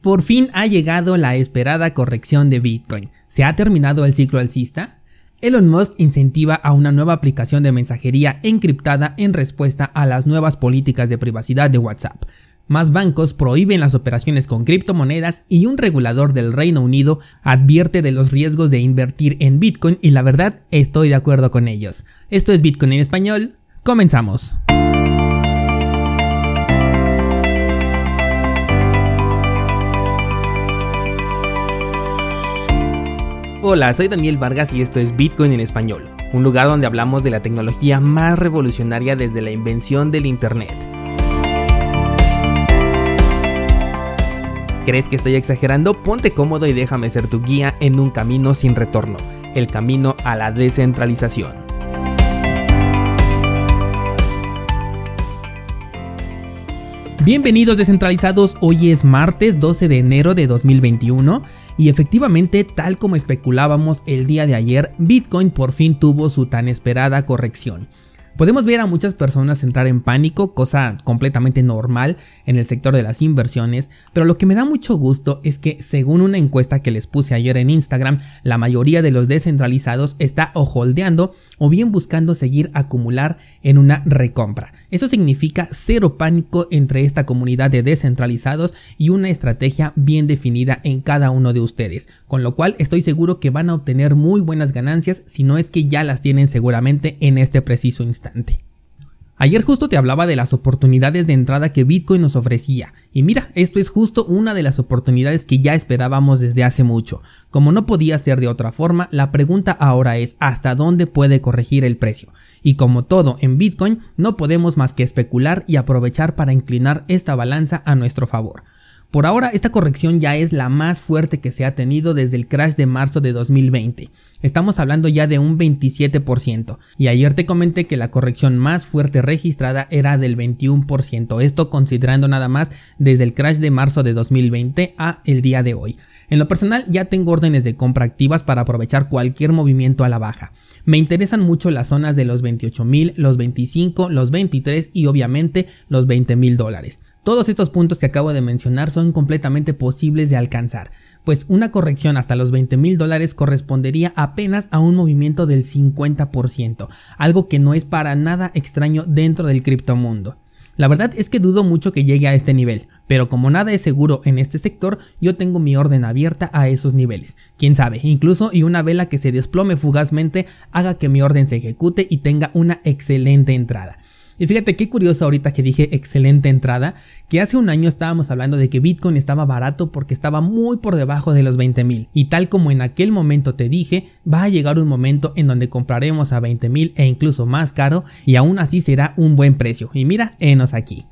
Por fin ha llegado la esperada corrección de Bitcoin. ¿Se ha terminado el ciclo alcista? Elon Musk incentiva a una nueva aplicación de mensajería encriptada en respuesta a las nuevas políticas de privacidad de WhatsApp. Más bancos prohíben las operaciones con criptomonedas y un regulador del Reino Unido advierte de los riesgos de invertir en Bitcoin y la verdad estoy de acuerdo con ellos. Esto es Bitcoin en español. Comenzamos. Hola, soy Daniel Vargas y esto es Bitcoin en español, un lugar donde hablamos de la tecnología más revolucionaria desde la invención del Internet. ¿Crees que estoy exagerando? Ponte cómodo y déjame ser tu guía en un camino sin retorno, el camino a la descentralización. Bienvenidos descentralizados, hoy es martes 12 de enero de 2021 y efectivamente, tal como especulábamos el día de ayer, Bitcoin por fin tuvo su tan esperada corrección. Podemos ver a muchas personas entrar en pánico, cosa completamente normal en el sector de las inversiones, pero lo que me da mucho gusto es que según una encuesta que les puse ayer en Instagram, la mayoría de los descentralizados está o holdeando o bien buscando seguir acumular en una recompra. Eso significa cero pánico entre esta comunidad de descentralizados y una estrategia bien definida en cada uno de ustedes, con lo cual estoy seguro que van a obtener muy buenas ganancias si no es que ya las tienen seguramente en este preciso instante. Ayer justo te hablaba de las oportunidades de entrada que Bitcoin nos ofrecía. Y mira, esto es justo una de las oportunidades que ya esperábamos desde hace mucho. Como no podía ser de otra forma, la pregunta ahora es ¿hasta dónde puede corregir el precio? Y como todo en Bitcoin, no podemos más que especular y aprovechar para inclinar esta balanza a nuestro favor. Por ahora, esta corrección ya es la más fuerte que se ha tenido desde el crash de marzo de 2020. Estamos hablando ya de un 27%. Y ayer te comenté que la corrección más fuerte registrada era del 21%. Esto considerando nada más desde el crash de marzo de 2020 a el día de hoy. En lo personal ya tengo órdenes de compra activas para aprovechar cualquier movimiento a la baja. Me interesan mucho las zonas de los 28 mil, los 25, los 23 y obviamente los 20 mil dólares. Todos estos puntos que acabo de mencionar son completamente posibles de alcanzar, pues una corrección hasta los 20 mil dólares correspondería apenas a un movimiento del 50%, algo que no es para nada extraño dentro del criptomundo. La verdad es que dudo mucho que llegue a este nivel, pero como nada es seguro en este sector, yo tengo mi orden abierta a esos niveles. Quién sabe, incluso y una vela que se desplome fugazmente haga que mi orden se ejecute y tenga una excelente entrada. Y fíjate qué curioso ahorita que dije excelente entrada, que hace un año estábamos hablando de que Bitcoin estaba barato porque estaba muy por debajo de los 20 mil. Y tal como en aquel momento te dije, va a llegar un momento en donde compraremos a 20 mil e incluso más caro y aún así será un buen precio. Y mira, enos aquí.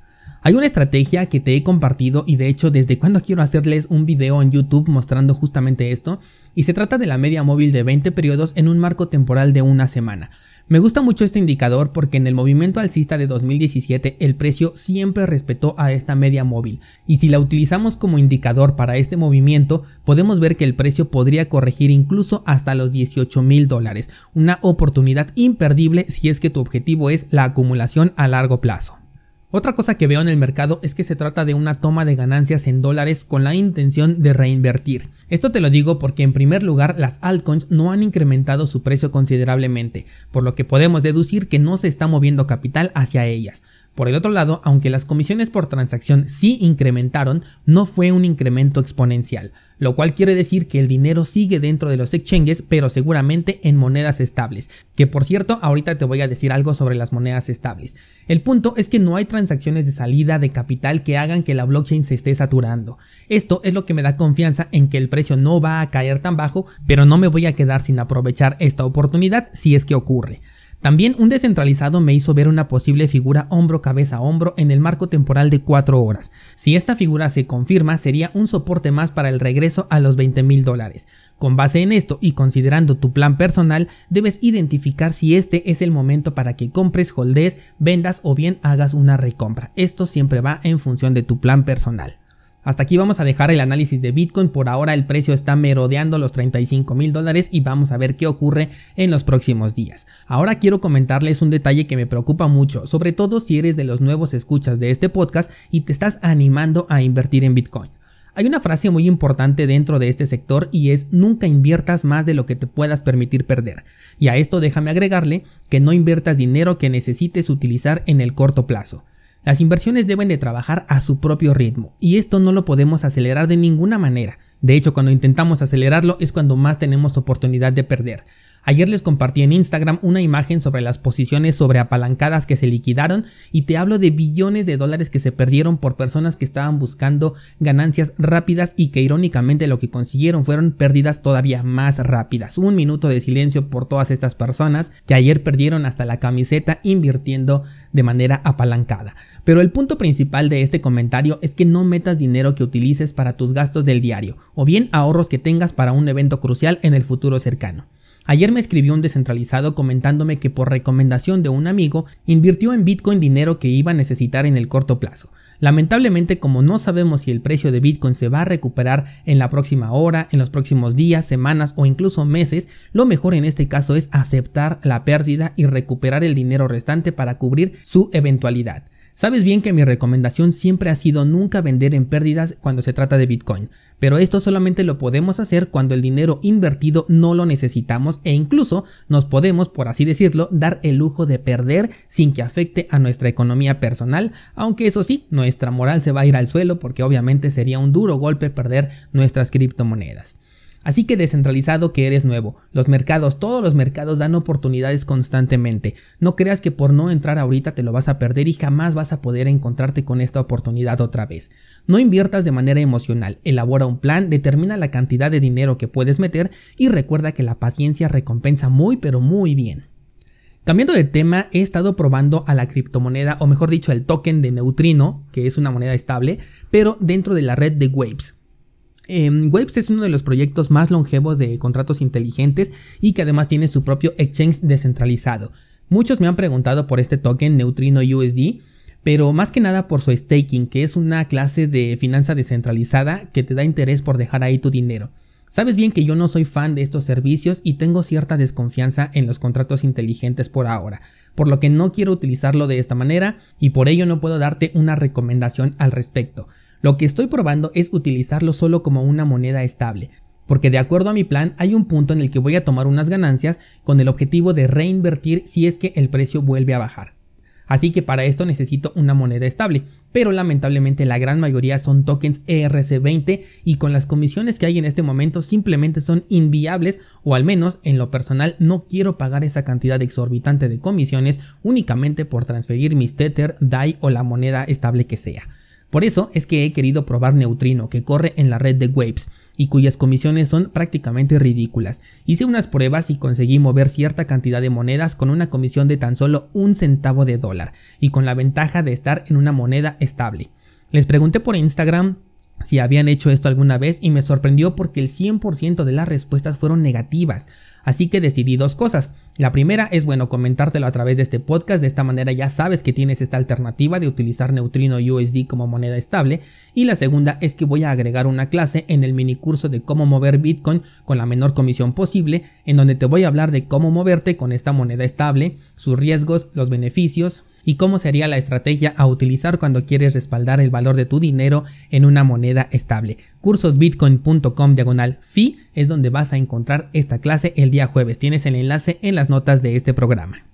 Hay una estrategia que te he compartido y de hecho desde cuando quiero hacerles un video en YouTube mostrando justamente esto y se trata de la media móvil de 20 periodos en un marco temporal de una semana. Me gusta mucho este indicador porque en el movimiento alcista de 2017 el precio siempre respetó a esta media móvil y si la utilizamos como indicador para este movimiento podemos ver que el precio podría corregir incluso hasta los 18 mil dólares, una oportunidad imperdible si es que tu objetivo es la acumulación a largo plazo. Otra cosa que veo en el mercado es que se trata de una toma de ganancias en dólares con la intención de reinvertir. Esto te lo digo porque en primer lugar las altcoins no han incrementado su precio considerablemente, por lo que podemos deducir que no se está moviendo capital hacia ellas. Por el otro lado, aunque las comisiones por transacción sí incrementaron, no fue un incremento exponencial, lo cual quiere decir que el dinero sigue dentro de los exchanges, pero seguramente en monedas estables. Que por cierto, ahorita te voy a decir algo sobre las monedas estables. El punto es que no hay transacciones de salida de capital que hagan que la blockchain se esté saturando. Esto es lo que me da confianza en que el precio no va a caer tan bajo, pero no me voy a quedar sin aprovechar esta oportunidad si es que ocurre. También un descentralizado me hizo ver una posible figura hombro cabeza hombro en el marco temporal de 4 horas. Si esta figura se confirma sería un soporte más para el regreso a los 20 mil dólares. Con base en esto y considerando tu plan personal, debes identificar si este es el momento para que compres, holdes, vendas o bien hagas una recompra. Esto siempre va en función de tu plan personal. Hasta aquí vamos a dejar el análisis de Bitcoin. Por ahora el precio está merodeando los 35 mil dólares y vamos a ver qué ocurre en los próximos días. Ahora quiero comentarles un detalle que me preocupa mucho, sobre todo si eres de los nuevos escuchas de este podcast y te estás animando a invertir en Bitcoin. Hay una frase muy importante dentro de este sector y es nunca inviertas más de lo que te puedas permitir perder. Y a esto déjame agregarle que no inviertas dinero que necesites utilizar en el corto plazo. Las inversiones deben de trabajar a su propio ritmo y esto no lo podemos acelerar de ninguna manera. De hecho, cuando intentamos acelerarlo es cuando más tenemos oportunidad de perder. Ayer les compartí en Instagram una imagen sobre las posiciones sobreapalancadas que se liquidaron y te hablo de billones de dólares que se perdieron por personas que estaban buscando ganancias rápidas y que irónicamente lo que consiguieron fueron pérdidas todavía más rápidas. Un minuto de silencio por todas estas personas que ayer perdieron hasta la camiseta invirtiendo de manera apalancada. Pero el punto principal de este comentario es que no metas dinero que utilices para tus gastos del diario o bien ahorros que tengas para un evento crucial en el futuro cercano. Ayer me escribió un descentralizado comentándome que por recomendación de un amigo invirtió en Bitcoin dinero que iba a necesitar en el corto plazo. Lamentablemente, como no sabemos si el precio de Bitcoin se va a recuperar en la próxima hora, en los próximos días, semanas o incluso meses, lo mejor en este caso es aceptar la pérdida y recuperar el dinero restante para cubrir su eventualidad. Sabes bien que mi recomendación siempre ha sido nunca vender en pérdidas cuando se trata de Bitcoin, pero esto solamente lo podemos hacer cuando el dinero invertido no lo necesitamos e incluso nos podemos, por así decirlo, dar el lujo de perder sin que afecte a nuestra economía personal, aunque eso sí, nuestra moral se va a ir al suelo porque obviamente sería un duro golpe perder nuestras criptomonedas. Así que descentralizado que eres nuevo, los mercados, todos los mercados dan oportunidades constantemente. No creas que por no entrar ahorita te lo vas a perder y jamás vas a poder encontrarte con esta oportunidad otra vez. No inviertas de manera emocional, elabora un plan, determina la cantidad de dinero que puedes meter y recuerda que la paciencia recompensa muy pero muy bien. Cambiando de tema, he estado probando a la criptomoneda, o mejor dicho, el token de Neutrino, que es una moneda estable, pero dentro de la red de Waves. Eh, Waves es uno de los proyectos más longevos de contratos inteligentes y que además tiene su propio exchange descentralizado. Muchos me han preguntado por este token Neutrino USD, pero más que nada por su staking, que es una clase de finanza descentralizada que te da interés por dejar ahí tu dinero. Sabes bien que yo no soy fan de estos servicios y tengo cierta desconfianza en los contratos inteligentes por ahora, por lo que no quiero utilizarlo de esta manera y por ello no puedo darte una recomendación al respecto. Lo que estoy probando es utilizarlo solo como una moneda estable, porque de acuerdo a mi plan hay un punto en el que voy a tomar unas ganancias con el objetivo de reinvertir si es que el precio vuelve a bajar. Así que para esto necesito una moneda estable, pero lamentablemente la gran mayoría son tokens ERC20 y con las comisiones que hay en este momento simplemente son inviables o al menos en lo personal no quiero pagar esa cantidad exorbitante de comisiones únicamente por transferir mis Tether, DAI o la moneda estable que sea. Por eso es que he querido probar Neutrino, que corre en la red de Waves y cuyas comisiones son prácticamente ridículas. Hice unas pruebas y conseguí mover cierta cantidad de monedas con una comisión de tan solo un centavo de dólar y con la ventaja de estar en una moneda estable. Les pregunté por Instagram si habían hecho esto alguna vez y me sorprendió porque el 100% de las respuestas fueron negativas. Así que decidí dos cosas. La primera es bueno comentártelo a través de este podcast, de esta manera ya sabes que tienes esta alternativa de utilizar Neutrino USD como moneda estable. Y la segunda es que voy a agregar una clase en el mini curso de cómo mover Bitcoin con la menor comisión posible, en donde te voy a hablar de cómo moverte con esta moneda estable, sus riesgos, los beneficios, y cómo sería la estrategia a utilizar cuando quieres respaldar el valor de tu dinero en una moneda estable. Cursosbitcoin.com diagonal fi es donde vas a encontrar esta clase el día jueves. Tienes el enlace en las notas de este programa.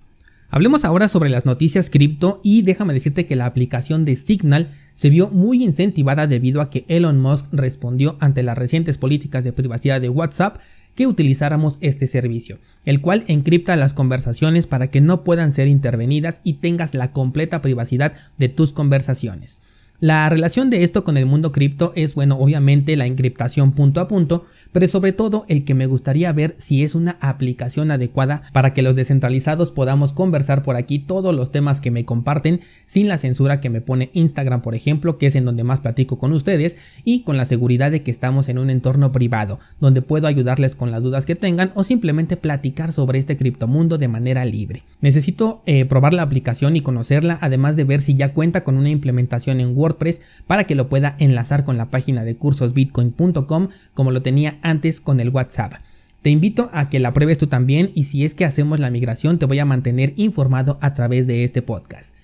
Hablemos ahora sobre las noticias cripto y déjame decirte que la aplicación de Signal se vio muy incentivada debido a que Elon Musk respondió ante las recientes políticas de privacidad de WhatsApp que utilizáramos este servicio, el cual encripta las conversaciones para que no puedan ser intervenidas y tengas la completa privacidad de tus conversaciones. La relación de esto con el mundo cripto es, bueno, obviamente la encriptación punto a punto, pero sobre todo el que me gustaría ver si es una aplicación adecuada para que los descentralizados podamos conversar por aquí todos los temas que me comparten sin la censura que me pone Instagram, por ejemplo, que es en donde más platico con ustedes y con la seguridad de que estamos en un entorno privado, donde puedo ayudarles con las dudas que tengan o simplemente platicar sobre este criptomundo de manera libre. Necesito eh, probar la aplicación y conocerla, además de ver si ya cuenta con una implementación en WordPress para que lo pueda enlazar con la página de cursosbitcoin.com como lo tenía antes con el WhatsApp. Te invito a que la pruebes tú también y si es que hacemos la migración te voy a mantener informado a través de este podcast.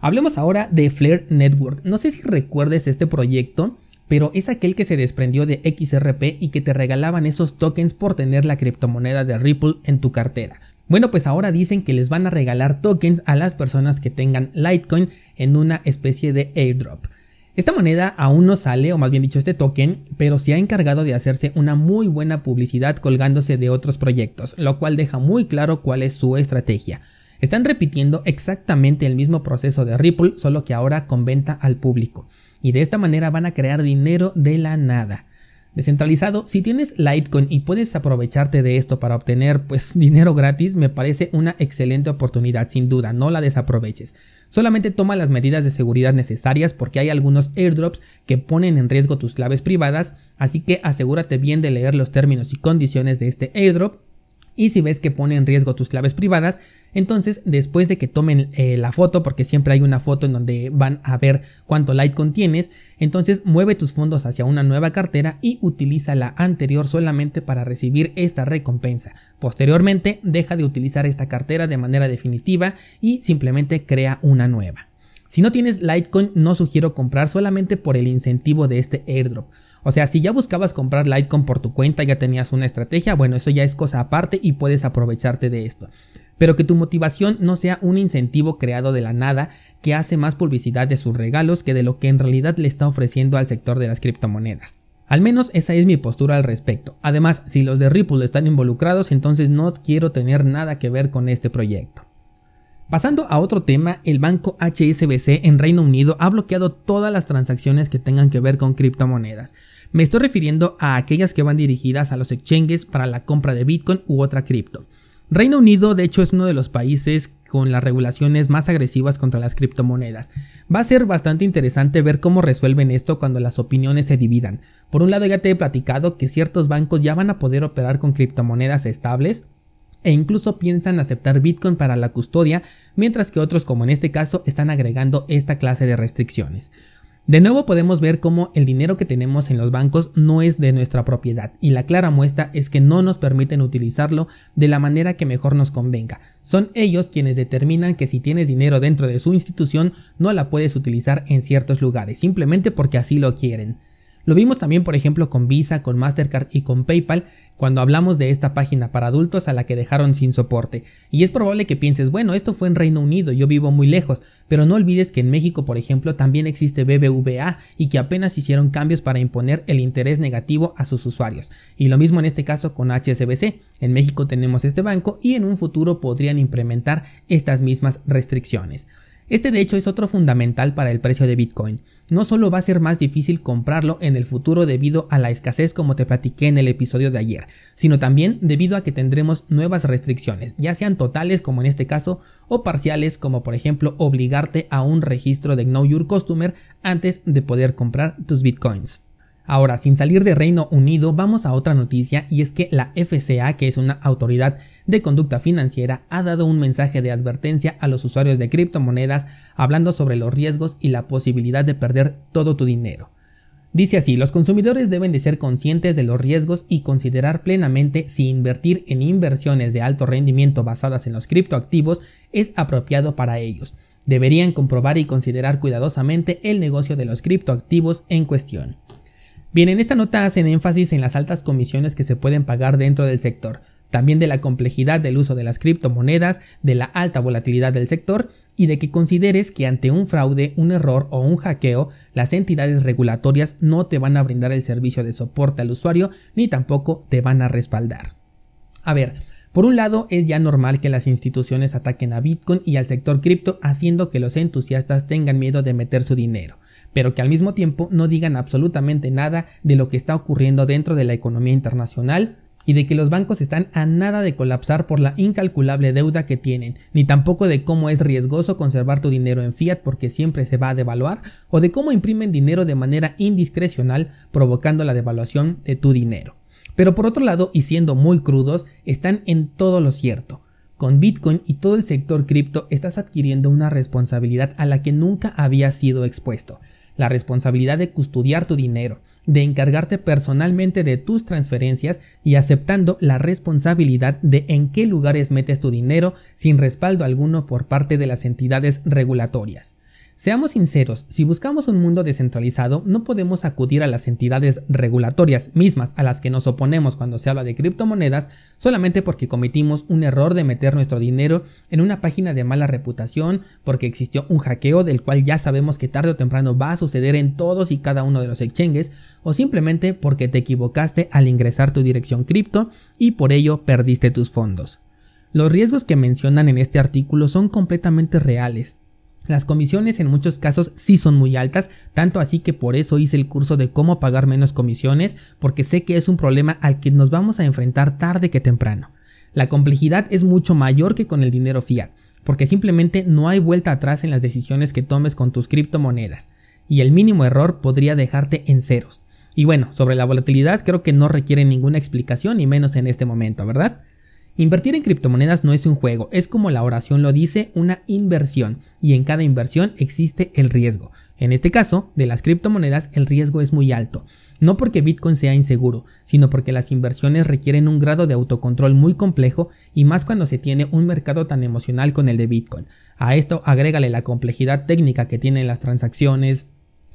Hablemos ahora de Flare Network. No sé si recuerdes este proyecto pero es aquel que se desprendió de XRP y que te regalaban esos tokens por tener la criptomoneda de Ripple en tu cartera. Bueno, pues ahora dicen que les van a regalar tokens a las personas que tengan Litecoin en una especie de airdrop. Esta moneda aún no sale, o más bien dicho este token, pero se ha encargado de hacerse una muy buena publicidad colgándose de otros proyectos, lo cual deja muy claro cuál es su estrategia. Están repitiendo exactamente el mismo proceso de Ripple, solo que ahora con venta al público. Y de esta manera van a crear dinero de la nada descentralizado, si tienes Litecoin y puedes aprovecharte de esto para obtener pues dinero gratis, me parece una excelente oportunidad, sin duda, no la desaproveches. Solamente toma las medidas de seguridad necesarias porque hay algunos airdrops que ponen en riesgo tus claves privadas, así que asegúrate bien de leer los términos y condiciones de este airdrop y si ves que pone en riesgo tus claves privadas, entonces después de que tomen eh, la foto, porque siempre hay una foto en donde van a ver cuánto Litecoin tienes, entonces mueve tus fondos hacia una nueva cartera y utiliza la anterior solamente para recibir esta recompensa. Posteriormente deja de utilizar esta cartera de manera definitiva y simplemente crea una nueva. Si no tienes Litecoin no sugiero comprar solamente por el incentivo de este airdrop. O sea, si ya buscabas comprar Litecoin por tu cuenta, ya tenías una estrategia, bueno, eso ya es cosa aparte y puedes aprovecharte de esto. Pero que tu motivación no sea un incentivo creado de la nada que hace más publicidad de sus regalos que de lo que en realidad le está ofreciendo al sector de las criptomonedas. Al menos esa es mi postura al respecto. Además, si los de Ripple están involucrados, entonces no quiero tener nada que ver con este proyecto. Pasando a otro tema, el banco HSBC en Reino Unido ha bloqueado todas las transacciones que tengan que ver con criptomonedas. Me estoy refiriendo a aquellas que van dirigidas a los exchanges para la compra de Bitcoin u otra cripto. Reino Unido, de hecho, es uno de los países con las regulaciones más agresivas contra las criptomonedas. Va a ser bastante interesante ver cómo resuelven esto cuando las opiniones se dividan. Por un lado ya te he platicado que ciertos bancos ya van a poder operar con criptomonedas estables, e incluso piensan aceptar Bitcoin para la custodia, mientras que otros como en este caso están agregando esta clase de restricciones. De nuevo podemos ver cómo el dinero que tenemos en los bancos no es de nuestra propiedad y la clara muestra es que no nos permiten utilizarlo de la manera que mejor nos convenga. Son ellos quienes determinan que si tienes dinero dentro de su institución no la puedes utilizar en ciertos lugares, simplemente porque así lo quieren. Lo vimos también, por ejemplo, con Visa, con Mastercard y con PayPal, cuando hablamos de esta página para adultos a la que dejaron sin soporte. Y es probable que pienses, bueno, esto fue en Reino Unido, yo vivo muy lejos, pero no olvides que en México, por ejemplo, también existe BBVA y que apenas hicieron cambios para imponer el interés negativo a sus usuarios. Y lo mismo en este caso con HSBC. En México tenemos este banco y en un futuro podrían implementar estas mismas restricciones. Este de hecho es otro fundamental para el precio de Bitcoin. No solo va a ser más difícil comprarlo en el futuro debido a la escasez como te platiqué en el episodio de ayer, sino también debido a que tendremos nuevas restricciones, ya sean totales como en este caso o parciales como por ejemplo obligarte a un registro de Know Your Customer antes de poder comprar tus Bitcoins. Ahora, sin salir de Reino Unido, vamos a otra noticia y es que la FCA, que es una autoridad de conducta financiera, ha dado un mensaje de advertencia a los usuarios de criptomonedas hablando sobre los riesgos y la posibilidad de perder todo tu dinero. Dice así, los consumidores deben de ser conscientes de los riesgos y considerar plenamente si invertir en inversiones de alto rendimiento basadas en los criptoactivos es apropiado para ellos. Deberían comprobar y considerar cuidadosamente el negocio de los criptoactivos en cuestión. Bien, en esta nota hacen énfasis en las altas comisiones que se pueden pagar dentro del sector, también de la complejidad del uso de las criptomonedas, de la alta volatilidad del sector y de que consideres que ante un fraude, un error o un hackeo, las entidades regulatorias no te van a brindar el servicio de soporte al usuario ni tampoco te van a respaldar. A ver, por un lado, es ya normal que las instituciones ataquen a Bitcoin y al sector cripto haciendo que los entusiastas tengan miedo de meter su dinero pero que al mismo tiempo no digan absolutamente nada de lo que está ocurriendo dentro de la economía internacional y de que los bancos están a nada de colapsar por la incalculable deuda que tienen, ni tampoco de cómo es riesgoso conservar tu dinero en fiat porque siempre se va a devaluar, o de cómo imprimen dinero de manera indiscrecional provocando la devaluación de tu dinero. Pero por otro lado, y siendo muy crudos, están en todo lo cierto. Con Bitcoin y todo el sector cripto estás adquiriendo una responsabilidad a la que nunca había sido expuesto la responsabilidad de custodiar tu dinero, de encargarte personalmente de tus transferencias y aceptando la responsabilidad de en qué lugares metes tu dinero sin respaldo alguno por parte de las entidades regulatorias. Seamos sinceros, si buscamos un mundo descentralizado, no podemos acudir a las entidades regulatorias mismas a las que nos oponemos cuando se habla de criptomonedas solamente porque cometimos un error de meter nuestro dinero en una página de mala reputación, porque existió un hackeo del cual ya sabemos que tarde o temprano va a suceder en todos y cada uno de los exchanges, o simplemente porque te equivocaste al ingresar tu dirección cripto y por ello perdiste tus fondos. Los riesgos que mencionan en este artículo son completamente reales las comisiones en muchos casos sí son muy altas, tanto así que por eso hice el curso de cómo pagar menos comisiones, porque sé que es un problema al que nos vamos a enfrentar tarde que temprano. La complejidad es mucho mayor que con el dinero fiat, porque simplemente no hay vuelta atrás en las decisiones que tomes con tus criptomonedas, y el mínimo error podría dejarte en ceros. Y bueno, sobre la volatilidad creo que no requiere ninguna explicación, y menos en este momento, ¿verdad? Invertir en criptomonedas no es un juego, es como la oración lo dice, una inversión, y en cada inversión existe el riesgo. En este caso, de las criptomonedas el riesgo es muy alto, no porque Bitcoin sea inseguro, sino porque las inversiones requieren un grado de autocontrol muy complejo y más cuando se tiene un mercado tan emocional con el de Bitcoin. A esto agrégale la complejidad técnica que tienen las transacciones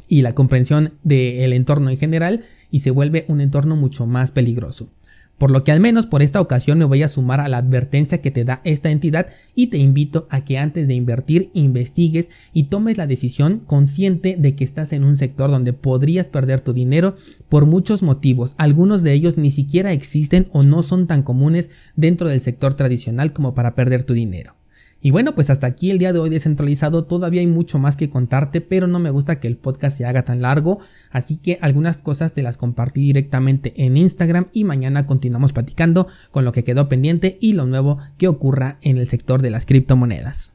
y la comprensión del entorno en general y se vuelve un entorno mucho más peligroso. Por lo que al menos por esta ocasión me voy a sumar a la advertencia que te da esta entidad y te invito a que antes de invertir investigues y tomes la decisión consciente de que estás en un sector donde podrías perder tu dinero por muchos motivos. Algunos de ellos ni siquiera existen o no son tan comunes dentro del sector tradicional como para perder tu dinero. Y bueno, pues hasta aquí el día de hoy descentralizado. Todavía hay mucho más que contarte, pero no me gusta que el podcast se haga tan largo. Así que algunas cosas te las compartí directamente en Instagram y mañana continuamos platicando con lo que quedó pendiente y lo nuevo que ocurra en el sector de las criptomonedas.